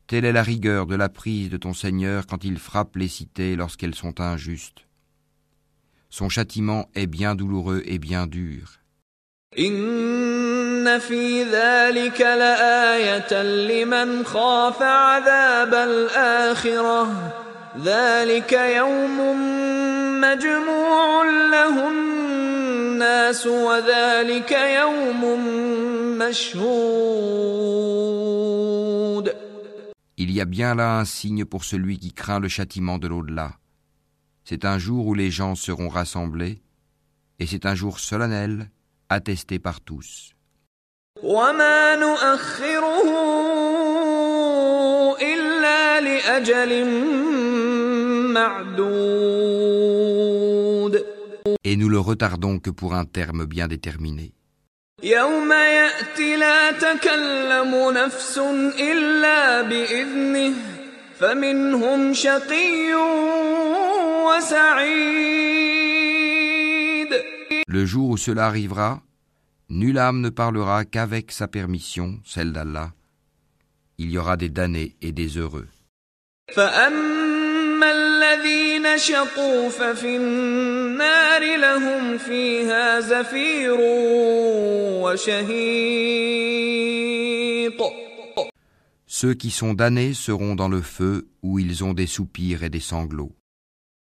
Telle est la rigueur de la prise de ton Seigneur quand il frappe les cités lorsqu'elles sont injustes. Son châtiment est bien douloureux et bien dur. إن في ذلك لآية لمن خاف عذاب الآخرة ذلك يوم مجموع له الناس وذلك يوم مشهود Il y a bien là un signe pour celui qui craint le châtiment de l'au-delà. C'est un jour où les gens seront rassemblés, et c'est un jour solennel, attesté par tous. وما نؤخره إلا لأجل معدود Et nous le retardons que pour un terme bien déterminé. يوم يأتي لا تكلم نفس إلا بإذنه فمنهم شقي وسعيد Le jour où cela arrivera, Nulle âme ne parlera qu'avec sa permission, celle d'Allah. Il y aura des damnés et des heureux. Ceux qui sont damnés seront dans le feu où ils ont des soupirs et des sanglots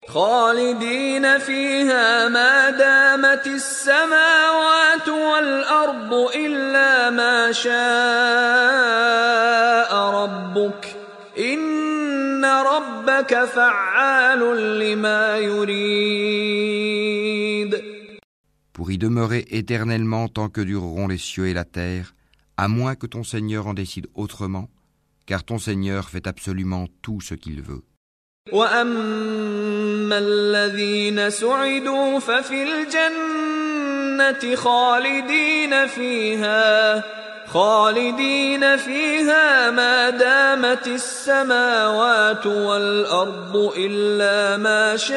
خالدين فيها ما دامت السماوات والأرض إلا ما شاء ربك إن ربك فعال لما يريد Pour y demeurer éternellement tant que dureront les cieux et la terre, à moins que ton Seigneur en décide autrement, car ton Seigneur fait absolument tout ce qu'il veut. واما الذين سعدوا ففي الجنة خالدين فيها خالدين فيها ما دامت السماوات والأرض إلا ما شاء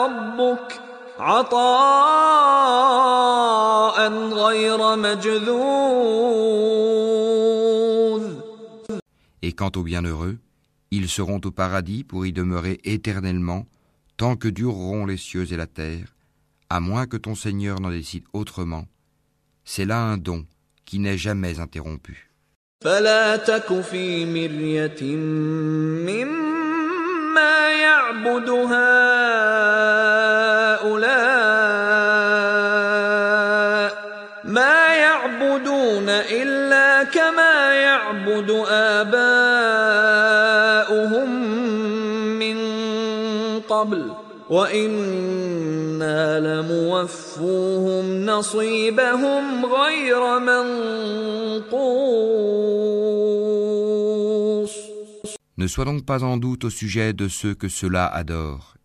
ربك عطاء غير مجذوذ. Et quant aux bienheureux, ils seront au paradis pour y demeurer éternellement tant que dureront les cieux et la terre, à moins que ton Seigneur n'en décide autrement. C'est là un don qui n'est jamais interrompu. فلا تك في مرية مما يعبد هؤلاء ما يعبدون إلا كما يعبد آباؤهم قبل وإنا لموفوهم نصيبهم غير منقوص Ne sois donc pas en doute au sujet de ceux que ceux-là adorent.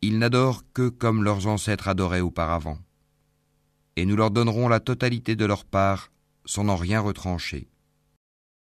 Ils n'adorent que comme leurs ancêtres adoraient auparavant. Et nous leur donnerons la totalité de leur part sans en rien retrancher.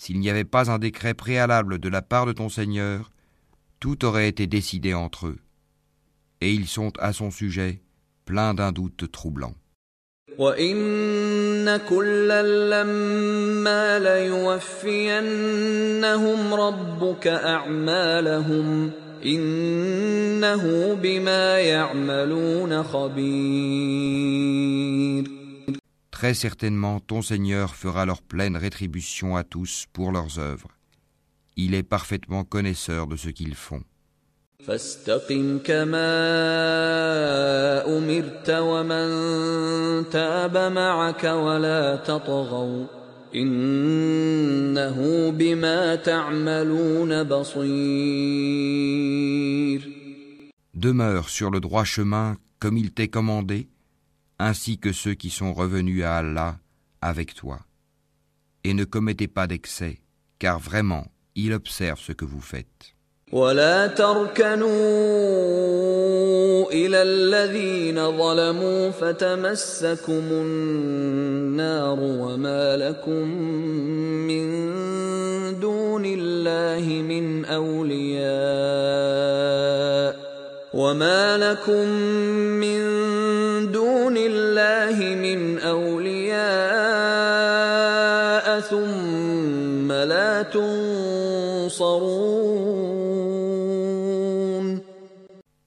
S'il n'y avait pas un décret préalable de la part de ton Seigneur, tout aurait été décidé entre eux. Et ils sont à son sujet pleins d'un doute troublant. وإن كلا لما ليوفينهم ربك أعمالهم إنه بما يعملون خبير Très certainement, ton Seigneur fera leur pleine rétribution à tous pour leurs œuvres. Il est parfaitement connaisseur de ce qu'ils font. فاستقم كما أمرت ومن تاب معك ولا تطغوا إنه بما تعملون بصير Demeure sur le droit chemin comme il t'est commandé, ainsi que ceux qui sont revenus à Allah avec toi. Et ne commettez pas d'excès, car vraiment, il observe ce que vous faites. ولا تركنوا إلى الذين ظلموا فتمسكم النار وما لكم من دون الله من أولياء وما لكم من دون الله من أولياء ثم لا تنصرون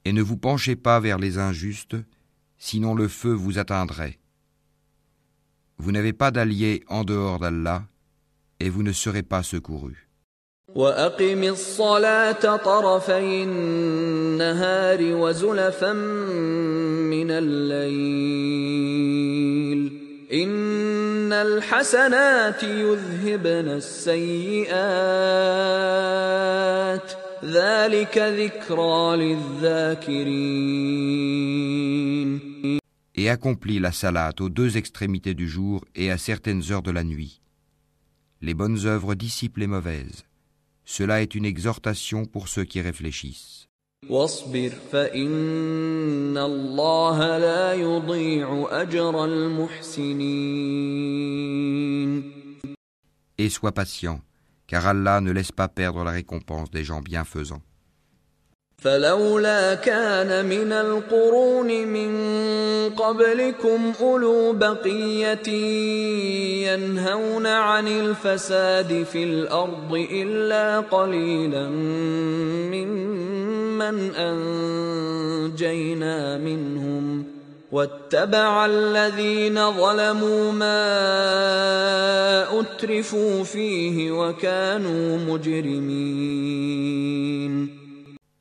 Et ne vous penchez pas vers les injustes, sinon le feu vous atteindrait. Vous n'avez pas d'alliés en dehors d'Allah, et vous ne serez pas secourus. وأقم الصلاة طرفي النهار وزلفا من الليل إن الحسنات يذهبن السيئات ذلك ذكرى للذاكرين Et accomplis la salate aux deux extrémités du jour et à certaines heures de la nuit. Les bonnes œuvres dissipent les mauvaises. Cela est une exhortation pour ceux qui réfléchissent. Et sois patient, car Allah ne laisse pas perdre la récompense des gens bienfaisants. فلولا كان من القرون من قبلكم أولو بقية ينهون عن الفساد في الأرض إلا قليلا ممن أنجينا منهم واتبع الذين ظلموا ما أترفوا فيه وكانوا مجرمين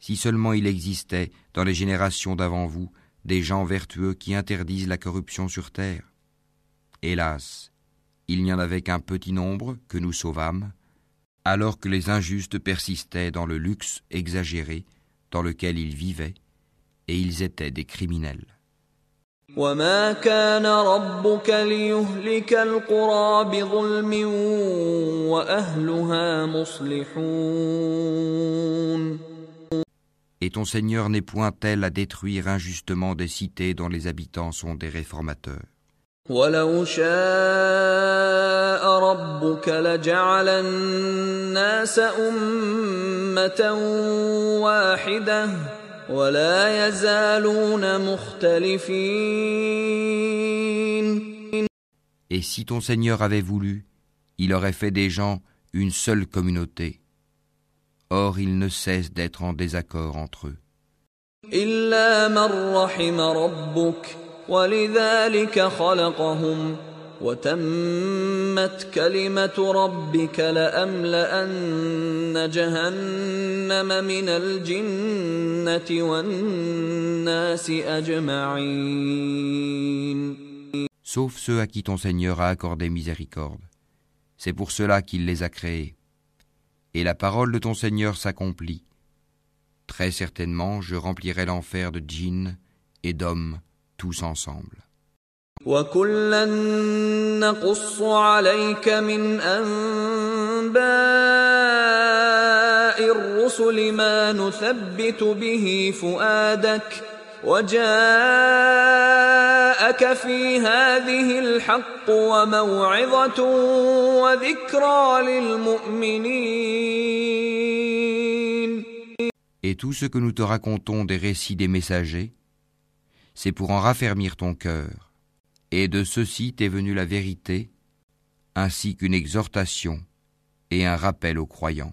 Si seulement il existait, dans les générations d'avant vous, des gens vertueux qui interdisent la corruption sur terre. Hélas, il n'y en avait qu'un petit nombre que nous sauvâmes, alors que les injustes persistaient dans le luxe exagéré dans lequel ils vivaient, et ils étaient des criminels. وما كان ربك ليهلك القرى بظلم وأهلها مصلحون Et ton Seigneur n'est point tel à détruire injustement des cités dont les habitants sont des réformateurs. ولو شاء ربك لجعل الناس أمة واحدة ولا يزالون مختلفين Et si ton Seigneur avait voulu, il aurait fait des gens une seule communauté. Or ils ne cessent d'être en désaccord entre eux. إلا من رحم ربك ولذلك خلقهم وتمت كلمة ربك لأملأن جهنم من الجنة والناس أجمعين sauf ceux à qui ton Seigneur a accordé miséricorde. C'est pour cela qu'il les a créés. Et la parole de ton Seigneur s'accomplit. Très certainement, je remplirai l'enfer de djinns et d'hommes tous ensemble. وكلا نقص عليك من انباء الرسل ما نثبت به فؤادك وجاءك في هذه الحق وموعظه وذكرى للمؤمنين Et tout ce que nous te racontons des récits des messagers, c'est pour en raffermir ton cœur. Et de ceci t'est venue la vérité, ainsi qu'une exhortation et un rappel aux croyants.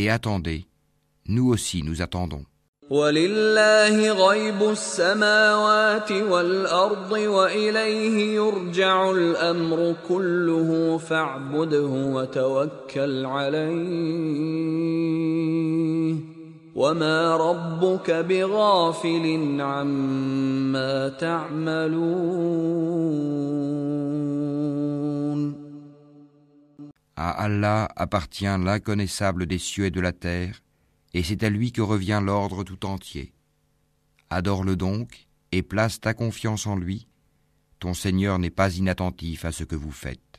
Et attendez, nous aussi nous attendons. ولله غيب السماوات والأرض وإليه يرجع الأمر كله فاعبده وتوكل عليه وما ربك بغافل عما تعملون À Allah appartient l'inconnaissable des cieux et de la terre, et c'est à lui que revient l'ordre tout entier. Adore-le donc et place ta confiance en lui. Ton Seigneur n'est pas inattentif à ce que vous faites.